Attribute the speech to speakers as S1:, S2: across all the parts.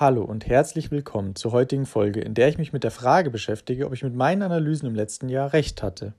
S1: Hallo und herzlich willkommen zur heutigen Folge, in der ich mich mit der Frage beschäftige, ob ich mit meinen Analysen im letzten Jahr recht hatte.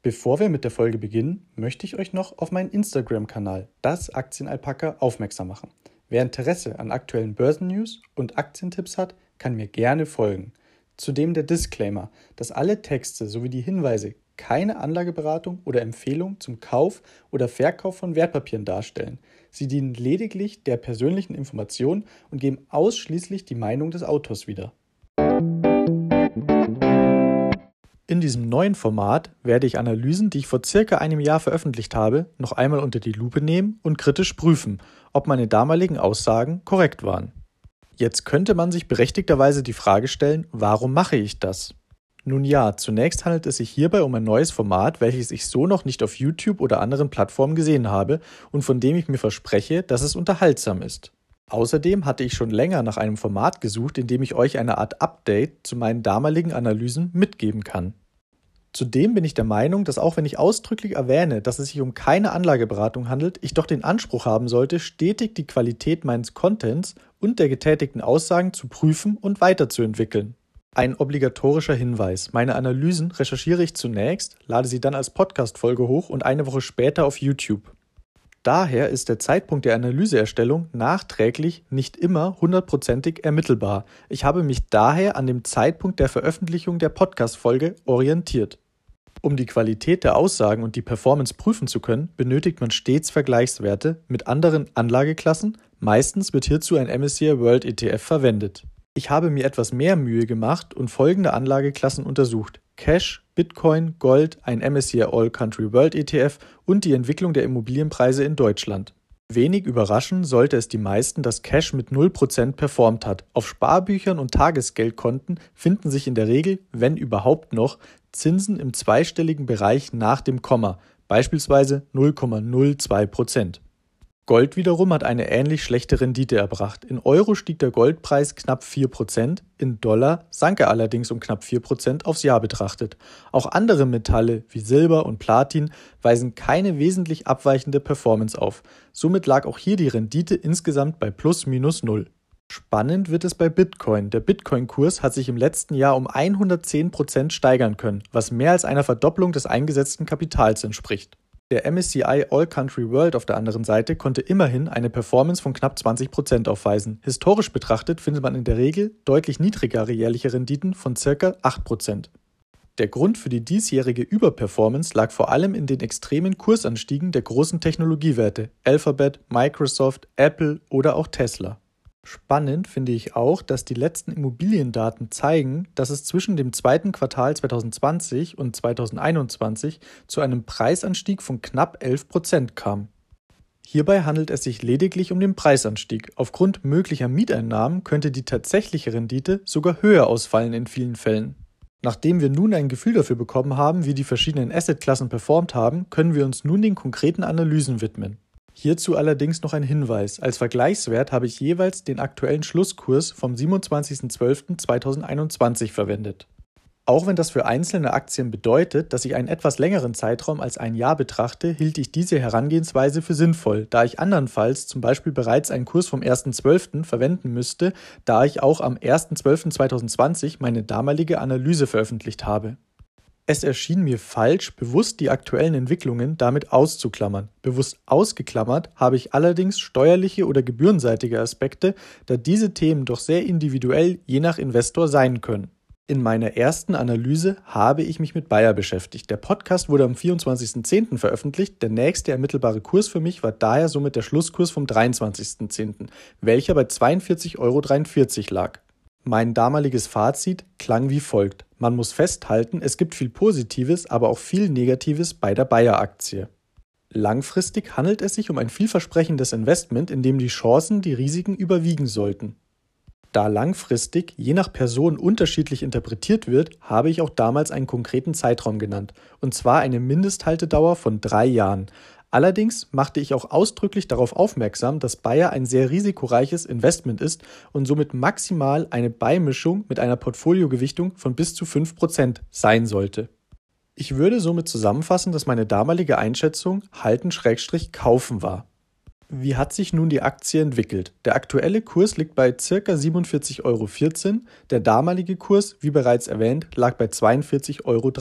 S1: Bevor wir mit der Folge beginnen, möchte ich euch noch auf meinen Instagram-Kanal, das Aktienalpaka, aufmerksam machen. Wer Interesse an aktuellen Börsennews und Aktientipps hat, kann mir gerne folgen. Zudem der Disclaimer, dass alle Texte sowie die Hinweise keine Anlageberatung oder Empfehlung zum Kauf oder Verkauf von Wertpapieren darstellen. Sie dienen lediglich der persönlichen Information und geben ausschließlich die Meinung des Autors wieder. In diesem neuen Format werde ich Analysen, die ich vor circa einem Jahr veröffentlicht habe, noch einmal unter die Lupe nehmen und kritisch prüfen, ob meine damaligen Aussagen korrekt waren. Jetzt könnte man sich berechtigterweise die Frage stellen, warum mache ich das? Nun ja, zunächst handelt es sich hierbei um ein neues Format, welches ich so noch nicht auf YouTube oder anderen Plattformen gesehen habe und von dem ich mir verspreche, dass es unterhaltsam ist. Außerdem hatte ich schon länger nach einem Format gesucht, in dem ich euch eine Art Update zu meinen damaligen Analysen mitgeben kann. Zudem bin ich der Meinung, dass auch wenn ich ausdrücklich erwähne, dass es sich um keine Anlageberatung handelt, ich doch den Anspruch haben sollte, stetig die Qualität meines Contents und der getätigten Aussagen zu prüfen und weiterzuentwickeln. Ein obligatorischer Hinweis. Meine Analysen recherchiere ich zunächst, lade sie dann als Podcast-Folge hoch und eine Woche später auf YouTube. Daher ist der Zeitpunkt der Analyseerstellung nachträglich nicht immer hundertprozentig ermittelbar. Ich habe mich daher an dem Zeitpunkt der Veröffentlichung der Podcast-Folge orientiert. Um die Qualität der Aussagen und die Performance prüfen zu können, benötigt man stets Vergleichswerte mit anderen Anlageklassen. Meistens wird hierzu ein MSCI World ETF verwendet. Ich habe mir etwas mehr Mühe gemacht und folgende Anlageklassen untersucht: Cash, Bitcoin, Gold, ein MSCI All Country World ETF und die Entwicklung der Immobilienpreise in Deutschland. Wenig überraschend sollte es die meisten, dass Cash mit 0% performt hat. Auf Sparbüchern und Tagesgeldkonten finden sich in der Regel, wenn überhaupt noch, Zinsen im zweistelligen Bereich nach dem Komma, beispielsweise 0,02%. Gold wiederum hat eine ähnlich schlechte Rendite erbracht. In Euro stieg der Goldpreis knapp 4%, in Dollar sank er allerdings um knapp 4% aufs Jahr betrachtet. Auch andere Metalle wie Silber und Platin weisen keine wesentlich abweichende Performance auf. Somit lag auch hier die Rendite insgesamt bei plus minus null. Spannend wird es bei Bitcoin. Der Bitcoin-Kurs hat sich im letzten Jahr um 110% steigern können, was mehr als einer Verdopplung des eingesetzten Kapitals entspricht. Der MSCI All Country World auf der anderen Seite konnte immerhin eine Performance von knapp 20% aufweisen. Historisch betrachtet findet man in der Regel deutlich niedrigere jährliche Renditen von ca. 8%. Der Grund für die diesjährige Überperformance lag vor allem in den extremen Kursanstiegen der großen Technologiewerte Alphabet, Microsoft, Apple oder auch Tesla. Spannend finde ich auch, dass die letzten Immobiliendaten zeigen, dass es zwischen dem zweiten Quartal 2020 und 2021 zu einem Preisanstieg von knapp 11 Prozent kam. Hierbei handelt es sich lediglich um den Preisanstieg. Aufgrund möglicher Mieteinnahmen könnte die tatsächliche Rendite sogar höher ausfallen in vielen Fällen. Nachdem wir nun ein Gefühl dafür bekommen haben, wie die verschiedenen Assetklassen performt haben, können wir uns nun den konkreten Analysen widmen. Hierzu allerdings noch ein Hinweis. Als Vergleichswert habe ich jeweils den aktuellen Schlusskurs vom 27.12.2021 verwendet. Auch wenn das für einzelne Aktien bedeutet, dass ich einen etwas längeren Zeitraum als ein Jahr betrachte, hielt ich diese Herangehensweise für sinnvoll, da ich andernfalls zum Beispiel bereits einen Kurs vom 1.12. verwenden müsste, da ich auch am 1.12.2020 meine damalige Analyse veröffentlicht habe. Es erschien mir falsch, bewusst die aktuellen Entwicklungen damit auszuklammern. Bewusst ausgeklammert habe ich allerdings steuerliche oder gebührenseitige Aspekte, da diese Themen doch sehr individuell je nach Investor sein können. In meiner ersten Analyse habe ich mich mit Bayer beschäftigt. Der Podcast wurde am 24.10. veröffentlicht. Der nächste ermittelbare Kurs für mich war daher somit der Schlusskurs vom 23.10., welcher bei 42,43 Euro lag. Mein damaliges Fazit klang wie folgt. Man muss festhalten, es gibt viel Positives, aber auch viel Negatives bei der Bayer-Aktie. Langfristig handelt es sich um ein vielversprechendes Investment, in dem die Chancen die Risiken überwiegen sollten. Da langfristig je nach Person unterschiedlich interpretiert wird, habe ich auch damals einen konkreten Zeitraum genannt, und zwar eine Mindesthaltedauer von drei Jahren. Allerdings machte ich auch ausdrücklich darauf aufmerksam, dass Bayer ein sehr risikoreiches Investment ist und somit maximal eine Beimischung mit einer Portfoliogewichtung von bis zu 5% sein sollte. Ich würde somit zusammenfassen, dass meine damalige Einschätzung halten-kaufen war. Wie hat sich nun die Aktie entwickelt? Der aktuelle Kurs liegt bei ca. 47,14 Euro. Der damalige Kurs, wie bereits erwähnt, lag bei 42,23 Euro.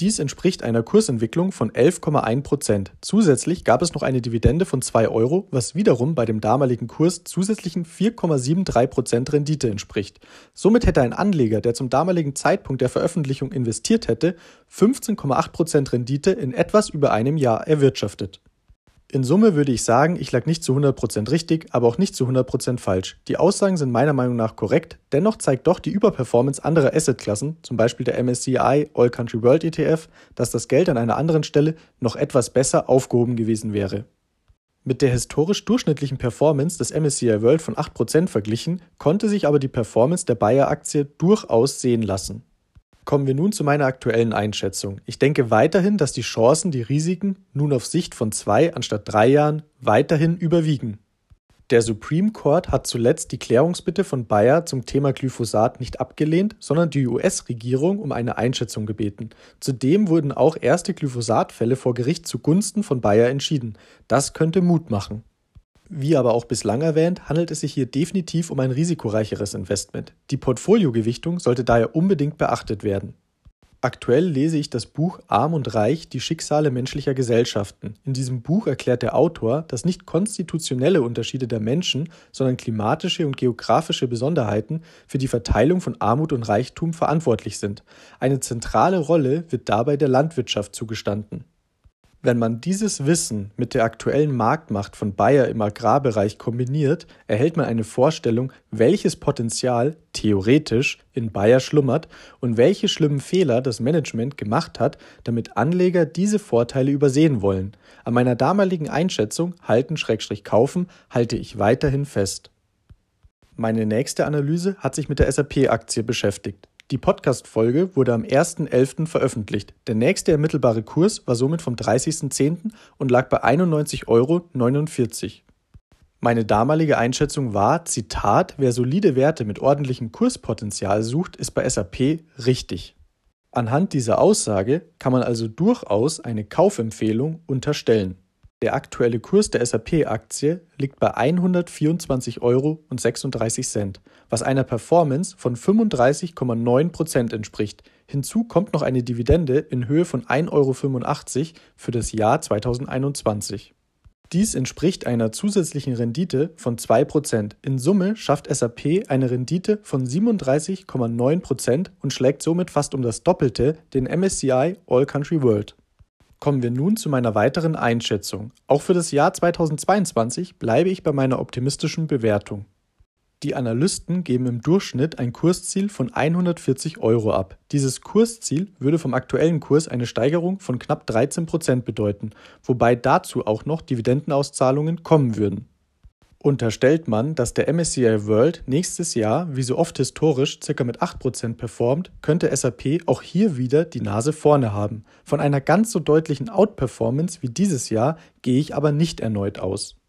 S1: Dies entspricht einer Kursentwicklung von 11,1 Prozent. Zusätzlich gab es noch eine Dividende von 2 Euro, was wiederum bei dem damaligen Kurs zusätzlichen 4,73 Prozent Rendite entspricht. Somit hätte ein Anleger, der zum damaligen Zeitpunkt der Veröffentlichung investiert hätte, 15,8 Prozent Rendite in etwas über einem Jahr erwirtschaftet. In Summe würde ich sagen, ich lag nicht zu 100% richtig, aber auch nicht zu 100% falsch. Die Aussagen sind meiner Meinung nach korrekt, dennoch zeigt doch die Überperformance anderer Assetklassen, zum Beispiel der MSCI All Country World ETF, dass das Geld an einer anderen Stelle noch etwas besser aufgehoben gewesen wäre. Mit der historisch durchschnittlichen Performance des MSCI World von 8% verglichen, konnte sich aber die Performance der Bayer-Aktie durchaus sehen lassen. Kommen wir nun zu meiner aktuellen Einschätzung. Ich denke weiterhin, dass die Chancen, die Risiken nun auf Sicht von zwei anstatt drei Jahren weiterhin überwiegen. Der Supreme Court hat zuletzt die Klärungsbitte von Bayer zum Thema Glyphosat nicht abgelehnt, sondern die US-Regierung um eine Einschätzung gebeten. Zudem wurden auch erste Glyphosatfälle vor Gericht zugunsten von Bayer entschieden. Das könnte Mut machen. Wie aber auch bislang erwähnt, handelt es sich hier definitiv um ein risikoreicheres Investment. Die Portfoliogewichtung sollte daher unbedingt beachtet werden. Aktuell lese ich das Buch Arm und Reich, die Schicksale menschlicher Gesellschaften. In diesem Buch erklärt der Autor, dass nicht konstitutionelle Unterschiede der Menschen, sondern klimatische und geografische Besonderheiten für die Verteilung von Armut und Reichtum verantwortlich sind. Eine zentrale Rolle wird dabei der Landwirtschaft zugestanden. Wenn man dieses Wissen mit der aktuellen Marktmacht von Bayer im Agrarbereich kombiniert, erhält man eine Vorstellung, welches Potenzial theoretisch in Bayer schlummert und welche schlimmen Fehler das Management gemacht hat, damit Anleger diese Vorteile übersehen wollen. An meiner damaligen Einschätzung halten-kaufen halte ich weiterhin fest. Meine nächste Analyse hat sich mit der SAP-Aktie beschäftigt. Die Podcast-Folge wurde am 1.11. veröffentlicht. Der nächste ermittelbare Kurs war somit vom 30.10. und lag bei 91,49 Euro. Meine damalige Einschätzung war, Zitat, wer solide Werte mit ordentlichem Kurspotenzial sucht, ist bei SAP richtig. Anhand dieser Aussage kann man also durchaus eine Kaufempfehlung unterstellen. Der aktuelle Kurs der SAP-Aktie liegt bei 124,36 Euro, was einer Performance von 35,9 Prozent entspricht. Hinzu kommt noch eine Dividende in Höhe von 1,85 Euro für das Jahr 2021. Dies entspricht einer zusätzlichen Rendite von 2%. In Summe schafft SAP eine Rendite von 37,9% und schlägt somit fast um das Doppelte den MSCI All Country World. Kommen wir nun zu meiner weiteren Einschätzung. Auch für das Jahr 2022 bleibe ich bei meiner optimistischen Bewertung. Die Analysten geben im Durchschnitt ein Kursziel von 140 Euro ab. Dieses Kursziel würde vom aktuellen Kurs eine Steigerung von knapp 13 Prozent bedeuten, wobei dazu auch noch Dividendenauszahlungen kommen würden. Unterstellt man, dass der MSCI World nächstes Jahr, wie so oft historisch, ca. mit 8% performt, könnte SAP auch hier wieder die Nase vorne haben. Von einer ganz so deutlichen Outperformance wie dieses Jahr gehe ich aber nicht erneut aus.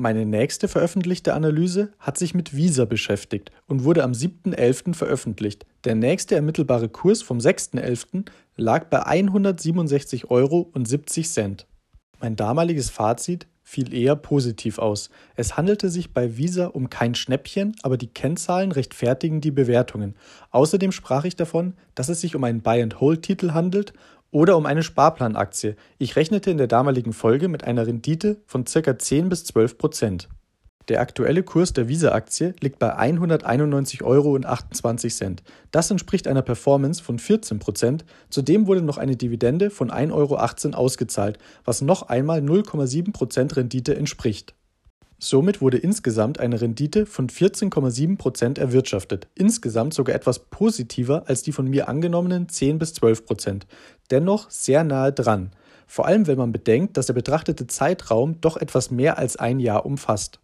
S1: Meine nächste veröffentlichte Analyse hat sich mit Visa beschäftigt und wurde am 7.11. veröffentlicht. Der nächste ermittelbare Kurs vom 6.11. lag bei 167,70 Euro. Mein damaliges Fazit fiel eher positiv aus. Es handelte sich bei Visa um kein Schnäppchen, aber die Kennzahlen rechtfertigen die Bewertungen. Außerdem sprach ich davon, dass es sich um einen Buy-and-Hold-Titel handelt oder um eine Sparplanaktie. Ich rechnete in der damaligen Folge mit einer Rendite von ca. 10 bis 12 Prozent. Der aktuelle Kurs der Visa-Aktie liegt bei 191,28 Euro. Das entspricht einer Performance von 14 Prozent. Zudem wurde noch eine Dividende von 1,18 Euro ausgezahlt, was noch einmal 0,7 Prozent Rendite entspricht. Somit wurde insgesamt eine Rendite von 14,7 Prozent erwirtschaftet, insgesamt sogar etwas positiver als die von mir angenommenen 10 bis 12 Prozent. Dennoch sehr nahe dran, vor allem wenn man bedenkt, dass der betrachtete Zeitraum doch etwas mehr als ein Jahr umfasst.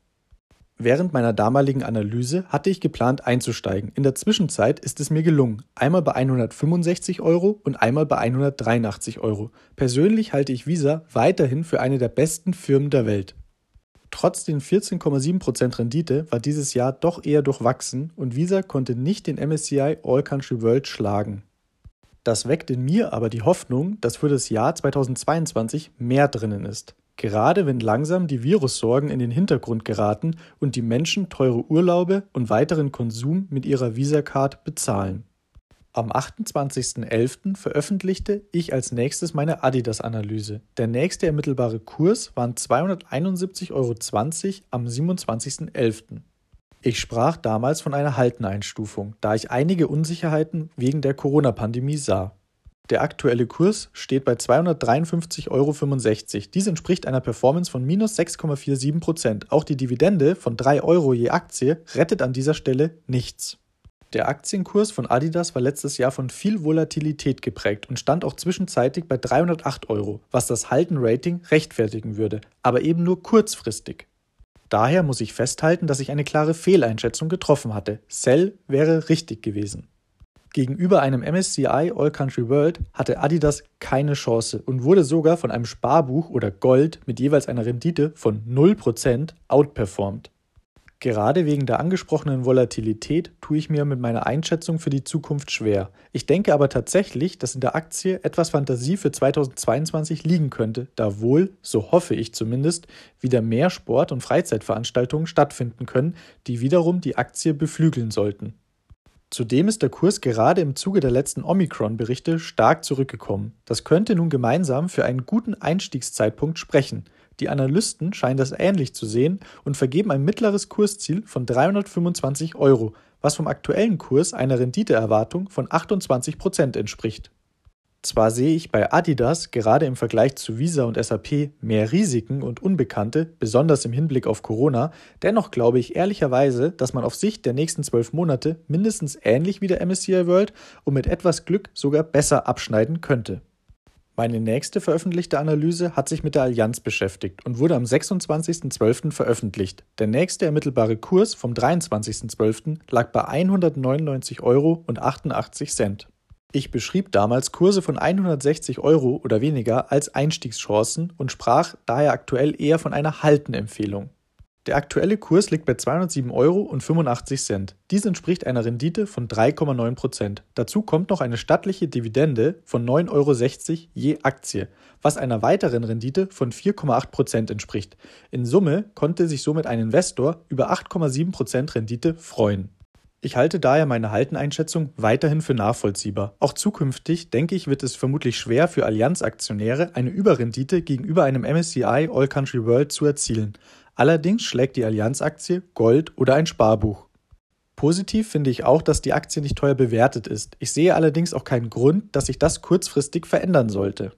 S1: Während meiner damaligen Analyse hatte ich geplant einzusteigen. In der Zwischenzeit ist es mir gelungen. Einmal bei 165 Euro und einmal bei 183 Euro. Persönlich halte ich Visa weiterhin für eine der besten Firmen der Welt. Trotz den 14,7% Rendite war dieses Jahr doch eher durchwachsen und Visa konnte nicht den MSCI All Country World schlagen. Das weckt in mir aber die Hoffnung, dass für das Jahr 2022 mehr drinnen ist. Gerade wenn langsam die Virussorgen in den Hintergrund geraten und die Menschen teure Urlaube und weiteren Konsum mit ihrer Visa-Card bezahlen. Am 28.11. veröffentlichte ich als nächstes meine Adidas-Analyse. Der nächste ermittelbare Kurs waren 271,20 Euro am 27.11. Ich sprach damals von einer Halteneinstufung, da ich einige Unsicherheiten wegen der Corona-Pandemie sah. Der aktuelle Kurs steht bei 253,65 Euro. Dies entspricht einer Performance von minus 6,47% Auch die Dividende von 3 Euro je Aktie rettet an dieser Stelle nichts. Der Aktienkurs von Adidas war letztes Jahr von viel Volatilität geprägt und stand auch zwischenzeitlich bei 308 Euro, was das Halten-Rating rechtfertigen würde, aber eben nur kurzfristig. Daher muss ich festhalten, dass ich eine klare Fehleinschätzung getroffen hatte. Sell wäre richtig gewesen. Gegenüber einem MSCI All Country World hatte Adidas keine Chance und wurde sogar von einem Sparbuch oder Gold mit jeweils einer Rendite von 0% outperformed. Gerade wegen der angesprochenen Volatilität tue ich mir mit meiner Einschätzung für die Zukunft schwer. Ich denke aber tatsächlich, dass in der Aktie etwas Fantasie für 2022 liegen könnte, da wohl, so hoffe ich zumindest, wieder mehr Sport- und Freizeitveranstaltungen stattfinden können, die wiederum die Aktie beflügeln sollten. Zudem ist der Kurs gerade im Zuge der letzten Omikron-Berichte stark zurückgekommen. Das könnte nun gemeinsam für einen guten Einstiegszeitpunkt sprechen. Die Analysten scheinen das ähnlich zu sehen und vergeben ein mittleres Kursziel von 325 Euro, was vom aktuellen Kurs einer Renditeerwartung von 28 Prozent entspricht. Zwar sehe ich bei Adidas gerade im Vergleich zu Visa und SAP mehr Risiken und Unbekannte, besonders im Hinblick auf Corona, dennoch glaube ich ehrlicherweise, dass man auf Sicht der nächsten zwölf Monate mindestens ähnlich wie der MSCI World und mit etwas Glück sogar besser abschneiden könnte. Meine nächste veröffentlichte Analyse hat sich mit der Allianz beschäftigt und wurde am 26.12. veröffentlicht. Der nächste ermittelbare Kurs vom 23.12. lag bei 199,88 Euro. Ich beschrieb damals Kurse von 160 Euro oder weniger als Einstiegschancen und sprach daher aktuell eher von einer Haltenempfehlung. Der aktuelle Kurs liegt bei 207,85 Euro. Dies entspricht einer Rendite von 3,9% Dazu kommt noch eine stattliche Dividende von 9,60 Euro je Aktie, was einer weiteren Rendite von 4,8% entspricht. In Summe konnte sich somit ein Investor über 8,7% Rendite freuen. Ich halte daher meine Halteneinschätzung weiterhin für nachvollziehbar. Auch zukünftig, denke ich, wird es vermutlich schwer für Allianz-Aktionäre, eine Überrendite gegenüber einem MSCI All Country World zu erzielen. Allerdings schlägt die Allianz-Aktie Gold oder ein Sparbuch. Positiv finde ich auch, dass die Aktie nicht teuer bewertet ist. Ich sehe allerdings auch keinen Grund, dass sich das kurzfristig verändern sollte.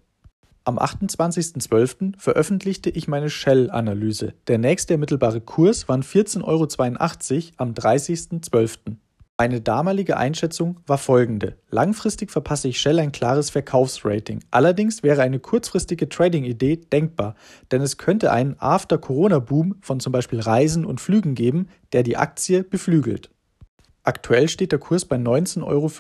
S1: Am 28.12. veröffentlichte ich meine Shell-Analyse. Der nächste ermittelbare Kurs waren 14,82 Euro am 30.12. Meine damalige Einschätzung war folgende. Langfristig verpasse ich Shell ein klares Verkaufsrating. Allerdings wäre eine kurzfristige Trading-Idee denkbar, denn es könnte einen After-Corona-Boom von zum Beispiel Reisen und Flügen geben, der die Aktie beflügelt. Aktuell steht der Kurs bei 19,45 Euro,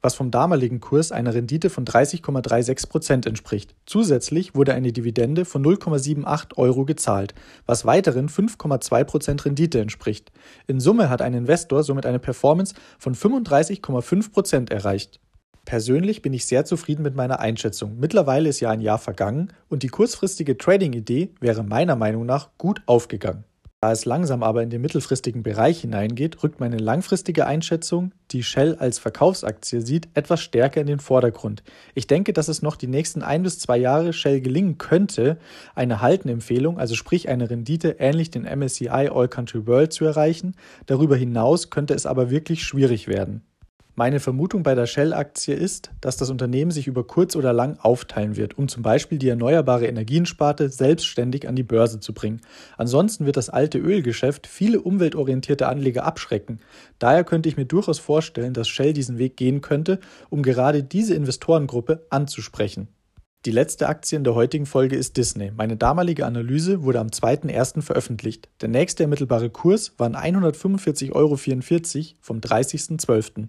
S1: was vom damaligen Kurs einer Rendite von 30,36 Prozent entspricht. Zusätzlich wurde eine Dividende von 0,78 Euro gezahlt, was weiteren 5,2 Prozent Rendite entspricht. In Summe hat ein Investor somit eine Performance von 35,5 Prozent erreicht. Persönlich bin ich sehr zufrieden mit meiner Einschätzung. Mittlerweile ist ja ein Jahr vergangen und die kurzfristige Trading-Idee wäre meiner Meinung nach gut aufgegangen. Da es langsam aber in den mittelfristigen Bereich hineingeht, rückt meine langfristige Einschätzung, die Shell als Verkaufsaktie sieht, etwas stärker in den Vordergrund. Ich denke, dass es noch die nächsten ein bis zwei Jahre Shell gelingen könnte, eine Haltenempfehlung, also sprich eine Rendite ähnlich den MSCI All Country World zu erreichen. Darüber hinaus könnte es aber wirklich schwierig werden. Meine Vermutung bei der Shell-Aktie ist, dass das Unternehmen sich über kurz oder lang aufteilen wird, um zum Beispiel die erneuerbare Energiensparte selbstständig an die Börse zu bringen. Ansonsten wird das alte Ölgeschäft viele umweltorientierte Anleger abschrecken. Daher könnte ich mir durchaus vorstellen, dass Shell diesen Weg gehen könnte, um gerade diese Investorengruppe anzusprechen. Die letzte Aktie in der heutigen Folge ist Disney. Meine damalige Analyse wurde am 2.1. veröffentlicht. Der nächste ermittelbare Kurs waren 145,44 Euro vom 30.12.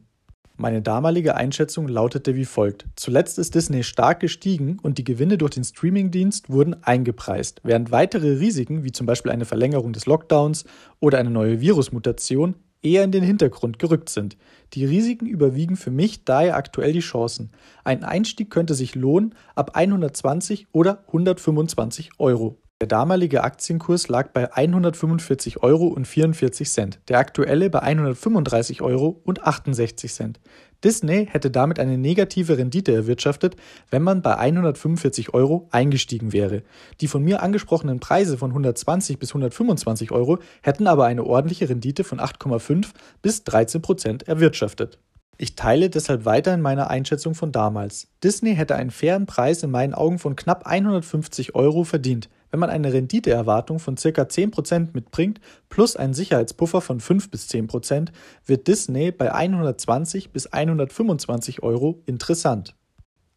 S1: Meine damalige Einschätzung lautete wie folgt. Zuletzt ist Disney stark gestiegen und die Gewinne durch den Streamingdienst wurden eingepreist, während weitere Risiken wie zum Beispiel eine Verlängerung des Lockdowns oder eine neue Virusmutation eher in den Hintergrund gerückt sind. Die Risiken überwiegen für mich daher aktuell die Chancen. Ein Einstieg könnte sich lohnen ab 120 oder 125 Euro. Der damalige Aktienkurs lag bei 145 Euro und 44 Cent, der aktuelle bei 135 Euro und 68 Cent. Disney hätte damit eine negative Rendite erwirtschaftet, wenn man bei 145 Euro eingestiegen wäre. Die von mir angesprochenen Preise von 120 bis 125 Euro hätten aber eine ordentliche Rendite von 8,5 bis 13 Prozent erwirtschaftet. Ich teile deshalb weiterhin meine Einschätzung von damals. Disney hätte einen fairen Preis in meinen Augen von knapp 150 Euro verdient. Wenn man eine Renditeerwartung von ca. 10% mitbringt plus einen Sicherheitspuffer von 5 bis 10%, wird Disney bei 120 bis 125 Euro interessant.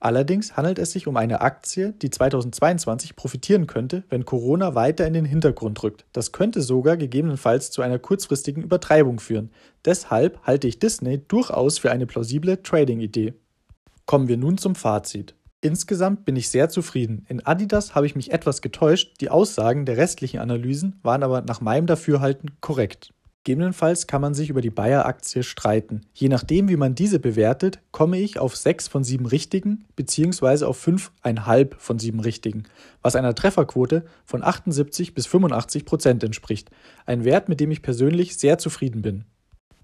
S1: Allerdings handelt es sich um eine Aktie, die 2022 profitieren könnte, wenn Corona weiter in den Hintergrund rückt. Das könnte sogar gegebenenfalls zu einer kurzfristigen Übertreibung führen. Deshalb halte ich Disney durchaus für eine plausible Trading-Idee. Kommen wir nun zum Fazit. Insgesamt bin ich sehr zufrieden. In Adidas habe ich mich etwas getäuscht, die Aussagen der restlichen Analysen waren aber nach meinem Dafürhalten korrekt. Gegebenenfalls kann man sich über die Bayer-Aktie streiten. Je nachdem, wie man diese bewertet, komme ich auf 6 von 7 richtigen bzw. auf 5,5 von 7 richtigen, was einer Trefferquote von 78 bis 85 Prozent entspricht. Ein Wert, mit dem ich persönlich sehr zufrieden bin.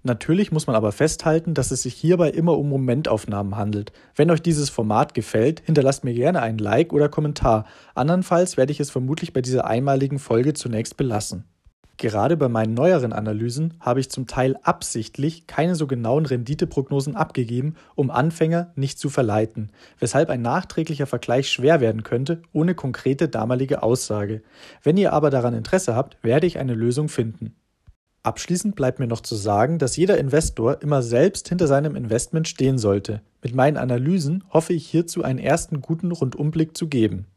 S1: Natürlich muss man aber festhalten, dass es sich hierbei immer um Momentaufnahmen handelt. Wenn euch dieses Format gefällt, hinterlasst mir gerne ein Like oder Kommentar. Andernfalls werde ich es vermutlich bei dieser einmaligen Folge zunächst belassen. Gerade bei meinen neueren Analysen habe ich zum Teil absichtlich keine so genauen Renditeprognosen abgegeben, um Anfänger nicht zu verleiten, weshalb ein nachträglicher Vergleich schwer werden könnte ohne konkrete damalige Aussage. Wenn ihr aber daran Interesse habt, werde ich eine Lösung finden. Abschließend bleibt mir noch zu sagen, dass jeder Investor immer selbst hinter seinem Investment stehen sollte. Mit meinen Analysen hoffe ich hierzu einen ersten guten Rundumblick zu geben.